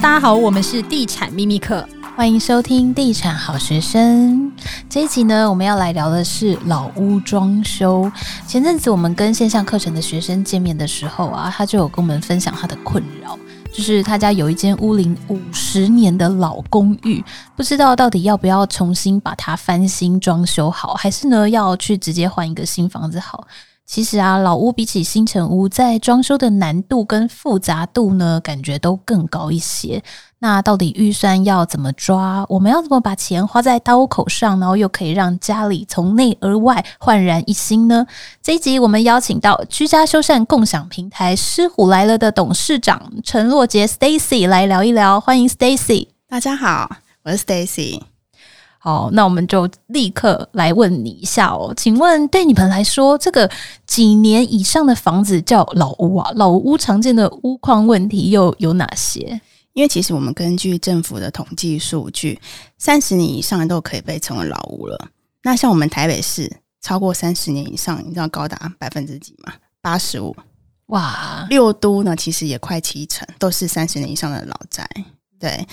大家好，我们是地产秘密课，欢迎收听地产好学生。这一集呢，我们要来聊的是老屋装修。前阵子我们跟线上课程的学生见面的时候啊，他就有跟我们分享他的困扰，就是他家有一间屋龄五十年的老公寓，不知道到底要不要重新把它翻新装修好，还是呢要去直接换一个新房子好。其实啊，老屋比起新城屋，在装修的难度跟复杂度呢，感觉都更高一些。那到底预算要怎么抓？我们要怎么把钱花在刀口上，然后又可以让家里从内而外焕然一新呢？这一集我们邀请到居家修缮共享平台狮虎来了的董事长陈若杰 Stacy 来聊一聊。欢迎 Stacy，大家好，我是 Stacy。好，那我们就立刻来问你一下哦，请问对你们来说，这个几年以上的房子叫老屋啊？老屋常见的屋况问题又有哪些？因为其实我们根据政府的统计数据，三十年以上都可以被称为老屋了。那像我们台北市超过三十年以上，你知道高达百分之几吗？八十五。哇，六都呢，其实也快七成都是三十年以上的老宅。对。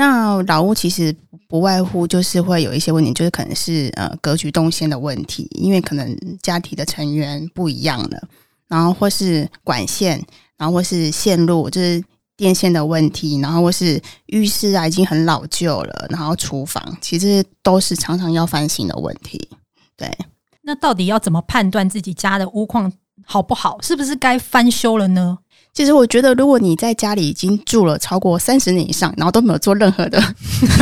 那老屋其实不外乎就是会有一些问题，就是可能是呃格局动线的问题，因为可能家庭的成员不一样了，然后或是管线，然后或是线路，就是电线的问题，然后或是浴室啊已经很老旧了，然后厨房其实都是常常要翻新的问题。对，那到底要怎么判断自己家的屋况好不好？是不是该翻修了呢？其实我觉得，如果你在家里已经住了超过三十年以上，然后都没有做任何的，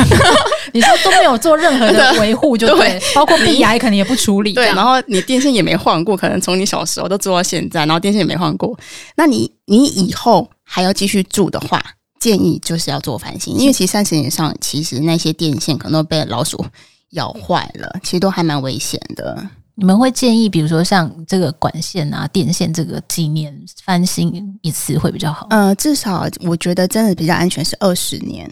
你说都没有做任何的维护，就 对，包括壁癌可能也不处理，对，然后你电线也没换过，可能从你小时候都住到现在，然后电线也没换过，那你你以后还要继续住的话，建议就是要做翻新，因为其实三十年以上，其实那些电线可能都被老鼠咬坏了，其实都还蛮危险的。你们会建议，比如说像这个管线啊、电线，这个几年翻新一次会比较好？呃，至少我觉得真的比较安全是二十年。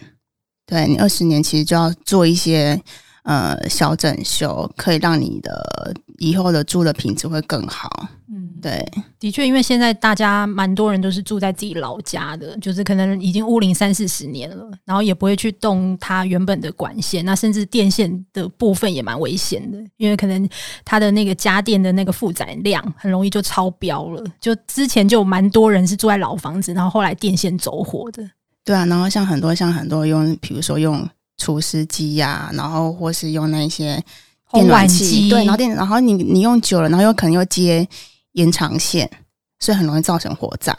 对，你二十年其实就要做一些呃小整修，可以让你的以后的住的品质会更好。嗯，对，的确，因为现在大家蛮多人都是住在自己老家的，就是可能已经屋龄三四十年了，然后也不会去动它原本的管线，那甚至电线的部分也蛮危险的，因为可能它的那个家电的那个负载量很容易就超标了。就之前就蛮多人是住在老房子，然后后来电线走火的。对啊，然后像很多像很多用，比如说用除湿机呀，然后或是用那些电暖器，对，然后电，然后你你用久了，然后又可能又接。延长线，所以很容易造成火灾。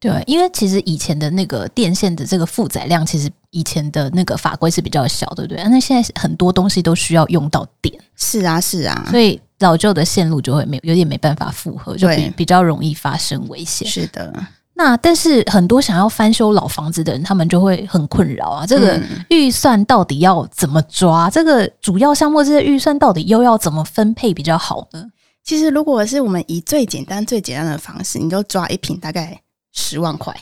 对，因为其实以前的那个电线的这个负载量，其实以前的那个法规是比较小，对不对？那现在很多东西都需要用到电。是啊，是啊，所以老旧的线路就会没有点没办法负荷，就比比较容易发生危险。是的。那但是很多想要翻修老房子的人，他们就会很困扰啊。这个预算到底要怎么抓？这个主要项目这些预算到底又要怎么分配比较好呢？其实，如果是我们以最简单、最简单的方式，你就抓一瓶大概十万块，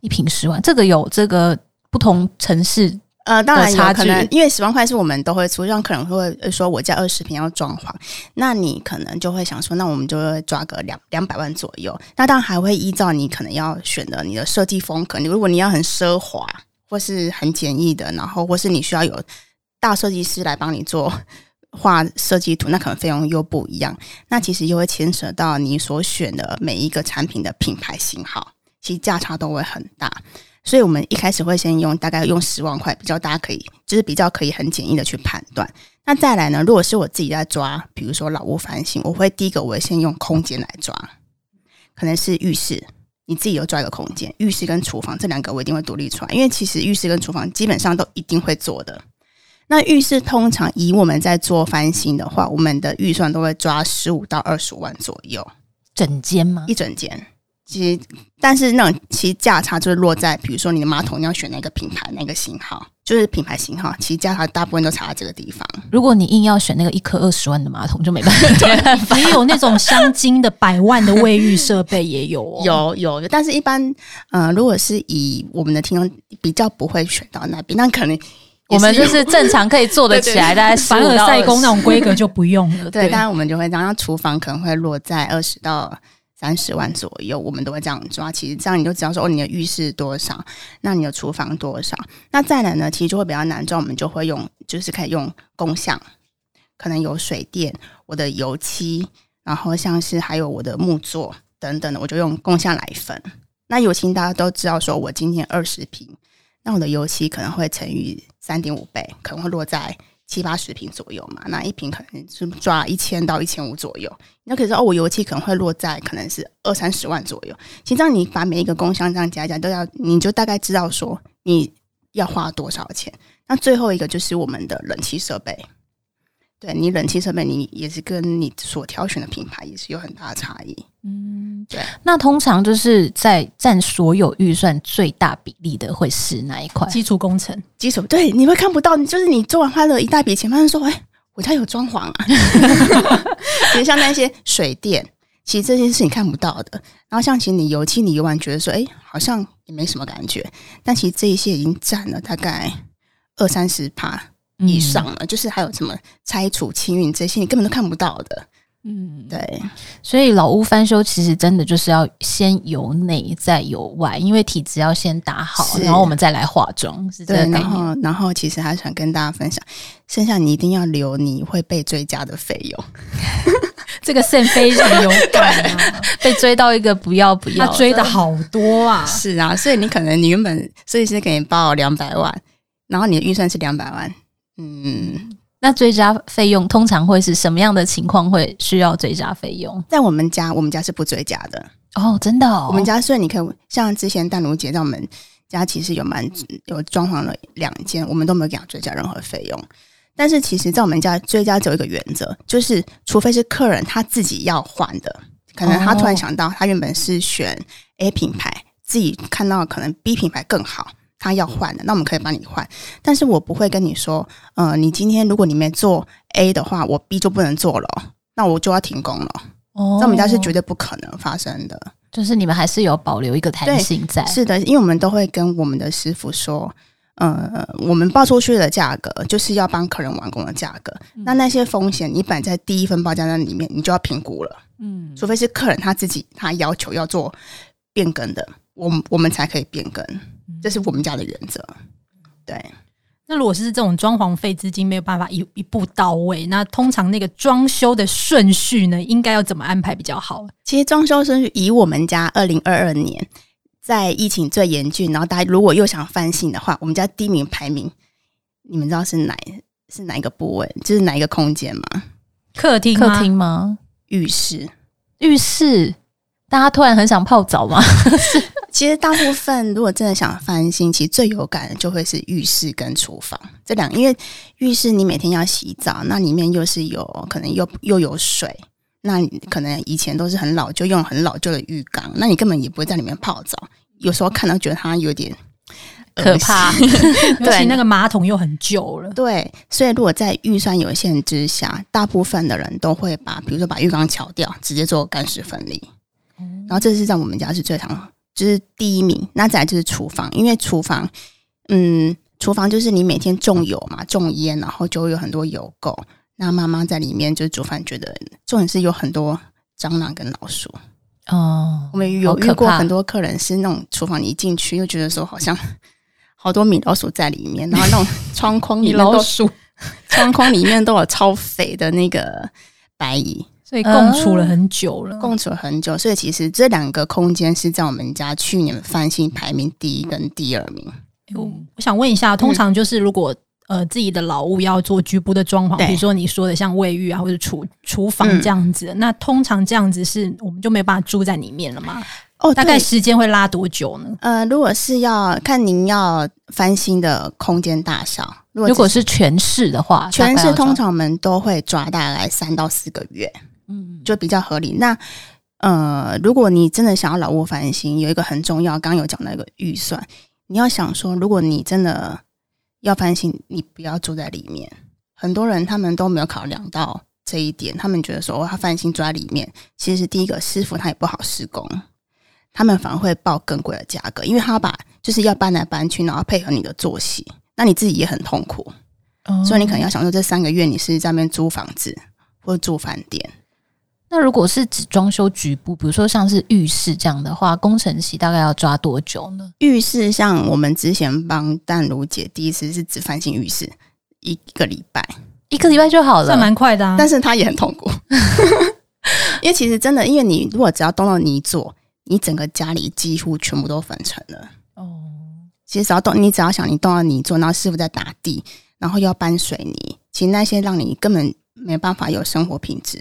一瓶十万，这个有这个不同城市呃，当然有可能，因为十万块是我们都会出，像可能会说我家二十平要装潢，那你可能就会想说，那我们就会抓个两两百万左右。那当然还会依照你可能要选的你的设计风格，你如果你要很奢华或是很简易的，然后或是你需要有大设计师来帮你做。画设计图，那可能费用又不一样，那其实又会牵扯到你所选的每一个产品的品牌型号，其实价差都会很大。所以我们一开始会先用大概用十万块，比较大家可以就是比较可以很简易的去判断。那再来呢，如果是我自己在抓，比如说老屋翻新，我会第一个我会先用空间来抓，可能是浴室，你自己有抓一个空间，浴室跟厨房这两个我一定会独立出来，因为其实浴室跟厨房基本上都一定会做的。那浴室通常以我们在做翻新的话，我们的预算都会抓十五到二十五万左右，整间吗？一整间。其实，但是那种其实价差就是落在，比如说你的马桶你要选哪个品牌、哪个型号，就是品牌型号，其实价差大部分都差在这个地方。如果你硬要选那个一颗二十万的马桶，就没办法。也有那种镶金的百万的卫浴设备也有、哦，有有有。但是，一般嗯、呃，如果是以我们的听众比较不会选到那边，那可能。我们就是正常可以做得起来，大概凡尔赛宫那种规格就不用了。对，当然我们就会这样，厨房可能会落在二十到三十万左右，我们都会这样抓。其实这样你就知道说，哦，你的浴室多少，那你的厨房多少？那再来呢，其实就会比较难抓，我们就会用，就是可以用共享，可能有水电、我的油漆，然后像是还有我的木作等等的，我就用共享来分。那油漆大家都知道，说我今天二十平，那我的油漆可能会乘以三点五倍，可能会落在。七八十瓶左右嘛，那一瓶可能是抓一千到一千五左右。那可是哦，我油漆可能会落在可能是二三十万左右。其实这样你把每一个工箱这样加一加，都要你就大概知道说你要花多少钱。那最后一个就是我们的冷气设备。对，你冷气设备，你也是跟你所挑选的品牌也是有很大的差异。嗯，对。那通常就是在占所有预算最大比例的会是哪一块？基础工程，基础对，你会看不到，就是你做完花了一大笔钱，发现说，哎，我家有装潢啊。其实像那些水电，其实这些是你看不到的。然后像其实你油漆，你油完觉得说，哎，好像也没什么感觉，但其实这一些已经占了大概二三十趴。以上了，嗯、就是还有什么拆除、清运这些，你根本都看不到的。嗯，对。所以老屋翻修其实真的就是要先由内再由外，因为体质要先打好，然后我们再来化妆。是这个。然后，然后其实还想跟大家分享，剩下你一定要留你会被追加的费用。这个肾非常有感啊，被追到一个不要不要，他追的好多啊。是啊，所以你可能你原本设计师给你报两百万，然后你的预算是两百万。嗯，那追加费用通常会是什么样的情况会需要追加费用？在我们家，我们家是不追加的哦，真的哦。我们家虽然你可以像之前淡如姐在我们家其实有蛮有装潢了两间，我们都没有给他追加任何费用。但是其实，在我们家追加只有一个原则，就是除非是客人他自己要换的，可能他突然想到他原本是选 A 品牌，自己看到可能 B 品牌更好。他要换的，那我们可以帮你换，但是我不会跟你说，呃，你今天如果你没做 A 的话，我 B 就不能做了，那我就要停工了。哦，在我们家是绝对不可能发生的，就是你们还是有保留一个弹性在。是的，因为我们都会跟我们的师傅说，呃，我们报出去的价格就是要帮客人完工的价格，嗯、那那些风险你摆在第一份报价单里面，你就要评估了。嗯，除非是客人他自己他要求要做变更的，我我们才可以变更。这是我们家的原则，对。那如果是这种装潢费资金没有办法一一步到位，那通常那个装修的顺序呢，应该要怎么安排比较好？其实装修顺序以我们家二零二二年在疫情最严峻，然后大家如果又想翻新的话，我们家第一名排名，你们知道是哪是哪一个部位？就是哪一个空间吗？客厅？客厅吗？浴室？浴室？大家突然很想泡澡吗？其实大部分如果真的想翻新，其实最有感的就会是浴室跟厨房这两个，因为浴室你每天要洗澡，那里面又是有可能又又有水，那你可能以前都是很老旧，用很老旧的浴缸，那你根本也不会在里面泡澡。有时候看到觉得它有点可怕，尤其那个马桶又很旧了。对，所以如果在预算有限之下，大部分的人都会把，比如说把浴缸敲掉，直接做干湿分离。然后这是在我们家是最常。就是第一名，那再来就是厨房，因为厨房，嗯，厨房就是你每天种油嘛，种烟，然后就会有很多油垢。那妈妈在里面就是煮饭，觉得重点是有很多蟑螂跟老鼠。哦，我们有遇过很多客人是那种厨房你一进去又觉得说好像好多米老鼠在里面，然后那种窗框里面都鼠，窗框里面都有超肥的那个白蚁。所以共处了很久了，共处了很久，所以其实这两个空间是在我们家去年翻新排名第一跟第二名。我我想问一下，通常就是如果呃自己的老屋要做局部的装潢，比如说你说的像卫浴啊或者厨厨房这样子，那通常这样子是我们就没有办法住在里面了吗？哦，大概时间会拉多久呢？呃，如果是要看您要翻新的空间大小，如果如果是全市的话，全市通常我们都会抓大概三到四个月。嗯，就比较合理。那呃，如果你真的想要老屋翻新，有一个很重要，刚刚有讲到一个预算，你要想说，如果你真的要翻新，你不要住在里面。很多人他们都没有考量到这一点，他们觉得说，他翻新住在里面，其实第一个师傅他也不好施工，他们反而会报更贵的价格，因为他把就是要搬来搬去，然后配合你的作息，那你自己也很痛苦。所以你可能要想说，这三个月你是在那边租房子或者住饭店。那如果是只装修局部，比如说像是浴室这样的话，工程期大概要抓多久呢？浴室像我们之前帮淡如姐第一次是只翻新浴室，一个礼拜，一个礼拜就好了，算蛮快的啊。但是她也很痛苦，因为其实真的，因为你如果只要动到泥做，你整个家里几乎全部都粉尘了。哦，其实只要动，你只要想你动到泥做，然后师傅在打地，然后又要搬水泥，其实那些让你根本没办法有生活品质。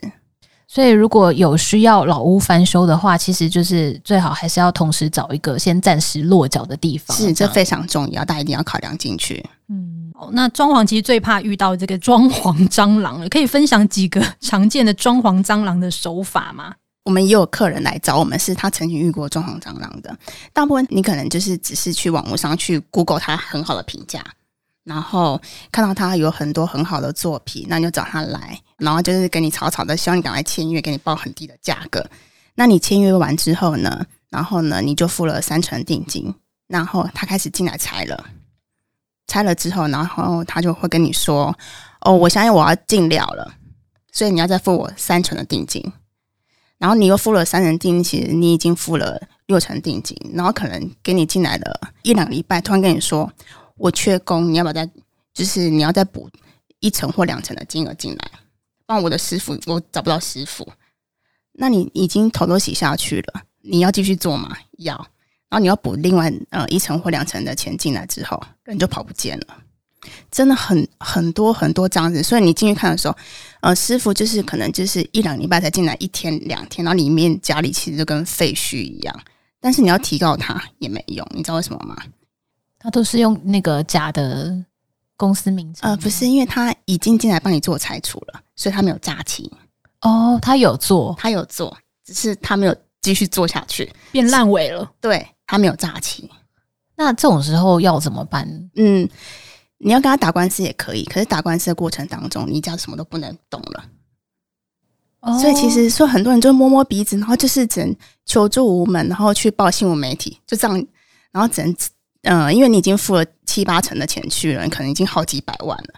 所以，如果有需要老屋翻修的话，其实就是最好还是要同时找一个先暂时落脚的地方。是，这非常重要，大家一定要考量进去。嗯，那装潢其实最怕遇到这个装潢蟑螂了，可以分享几个常见的装潢蟑螂的手法吗？我们也有客人来找我们，是他曾经遇过装潢蟑螂的。大部分你可能就是只是去网络上去 Google 他很好的评价。然后看到他有很多很好的作品，那你就找他来，然后就是跟你草草的，希望你赶快签约，给你报很低的价格。那你签约完之后呢，然后呢，你就付了三成定金，然后他开始进来拆了，拆了之后，然后他就会跟你说：“哦，我相信我要进料了，所以你要再付我三成的定金。”然后你又付了三成定金，其实你已经付了六成定金，然后可能给你进来的一两个礼拜，突然跟你说。我缺工，你要不要再？就是你要再补一层或两层的金额进来，帮我的师傅，我找不到师傅。那你已经头都洗下去了，你要继续做吗？要。然后你要补另外呃一层或两层的钱进来之后，人就跑不见了。真的很很多很多这样子，所以你进去看的时候，呃，师傅就是可能就是一两礼拜才进来一天两天，然后里面家里其实就跟废墟一样。但是你要提告他也没用，你知道为什么吗？他都是用那个假的公司名字，呃，不是，因为他已经进来帮你做拆除了，所以他没有诈欺。哦，他有做，他有做，只是他没有继续做下去，变烂尾了。对，他没有诈欺。那这种时候要怎么办？嗯，你要跟他打官司也可以，可是打官司的过程当中，你家什么都不能动了。哦，所以其实说很多人就摸摸鼻子，然后就是只能求助无门，然后去报新闻媒体，就这样，然后只能。嗯，因为你已经付了七八成的钱去了，你可能已经好几百万了，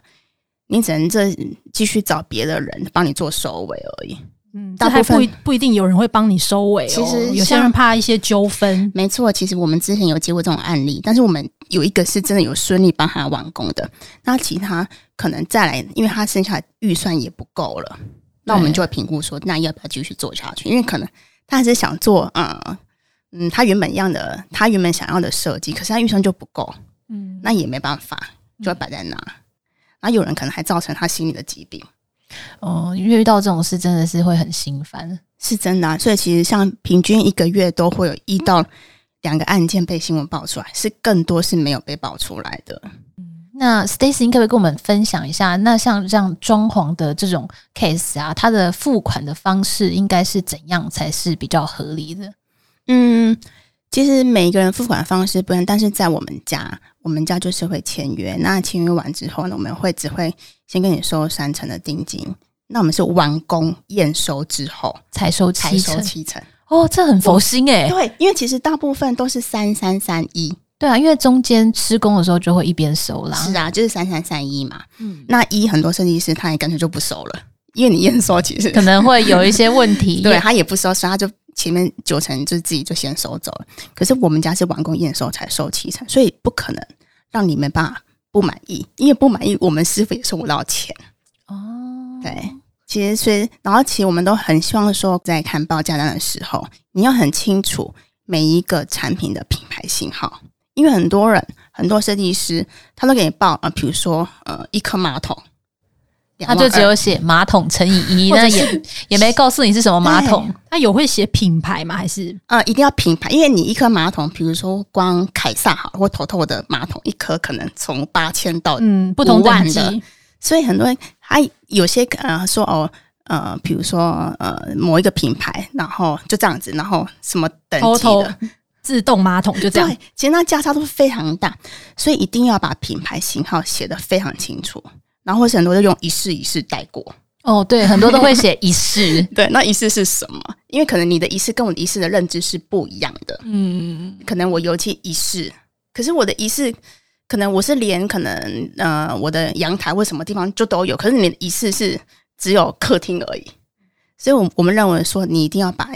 你只能这继续找别的人帮你做收尾而已。嗯，但还不不一定有人会帮你收尾哦。其实有些人怕一些纠纷。没错，其实我们之前有接过这种案例，但是我们有一个是真的有顺利帮他完工的，那其他可能再来，因为他剩下预算也不够了，那我们就会评估说，那要不要继续做下去？因为可能他还是想做，嗯。嗯，他原本一样的，他原本想要的设计，可是他预算就不够，嗯，那也没办法，就会摆在那。嗯、然后有人可能还造成他心理的疾病。哦，遇到这种事真的是会很心烦，是真的、啊。所以其实像平均一个月都会有一到两个案件被新闻爆出来，是更多是没有被爆出来的。嗯，那 Stacy，你可不可以跟我们分享一下？那像这样装潢的这种 case 啊，它的付款的方式应该是怎样才是比较合理的？嗯，其实每一个人付款方式不一样，但是在我们家，我们家就是会签约。那签约完之后呢，我们会只会先跟你收三成的定金。那我们是完工验收之后才收七成，七成哦，这很佛心哎。对，因为其实大部分都是三三三一。对啊，因为中间施工的时候就会一边收啦。是啊，就是三三三一嘛。嗯，那一很多设计师他也干脆就不收了，因为你验收其实可能会有一些问题。对，他也不收，所以他就。前面九成就自己就先收走了，可是我们家是完工验收才收七成，所以不可能让你没办法不满意，因为不满意我们师傅也收不到钱哦。对，其实所以然后其实我们都很希望说，在看报价单的时候，你要很清楚每一个产品的品牌型号，因为很多人很多设计师他都给你报呃，比如说呃一颗马桶。他就只有写马桶乘以一，那也也没告诉你是什么马桶。他有会写品牌吗？还是呃，一定要品牌？因为你一颗马桶，比如说光凯撒好或头头的马桶，一颗可能从八千到嗯不同万的，所以很多人他有些呃说哦呃，比如说呃某一个品牌，然后就这样子，然后什么等级的头头自动马桶就这样，其实那价差都非常大，所以一定要把品牌型号写得非常清楚。然后或是很多就用一式一式带过。哦，对，很多都会写一式，对，那一式是什么？因为可能你的一式跟我的一式的认知是不一样的，嗯，可能我尤其一式，可是我的一式可能我是连可能呃我的阳台或什么地方就都有，可是你的一式是只有客厅而已，所以，我我们认为说，你一定要把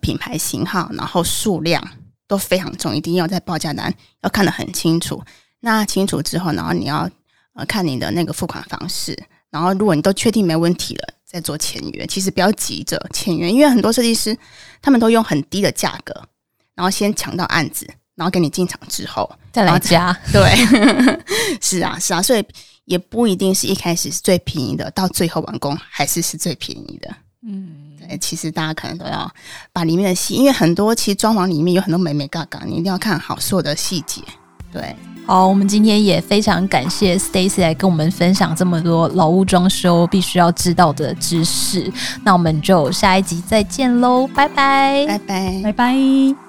品牌型号，然后数量都非常重，一定要在报价单要看得很清楚。那清楚之后，然后你要呃看你的那个付款方式，然后如果你都确定没问题了，再做签约。其实不要急着签约，因为很多设计师他们都用很低的价格，然后先抢到案子，然后给你进场之后再来加。对，是啊，是啊，所以也不一定是一开始是最便宜的，到最后完工还是是最便宜的。嗯，对，其实大家可能都要把里面的细，因为很多其实装潢里面有很多美美嘎嘎，你一定要看好所有的细节。对。好，我们今天也非常感谢 Stacy 来跟我们分享这么多老屋装修必须要知道的知识。那我们就下一集再见喽，拜拜，拜拜，拜拜。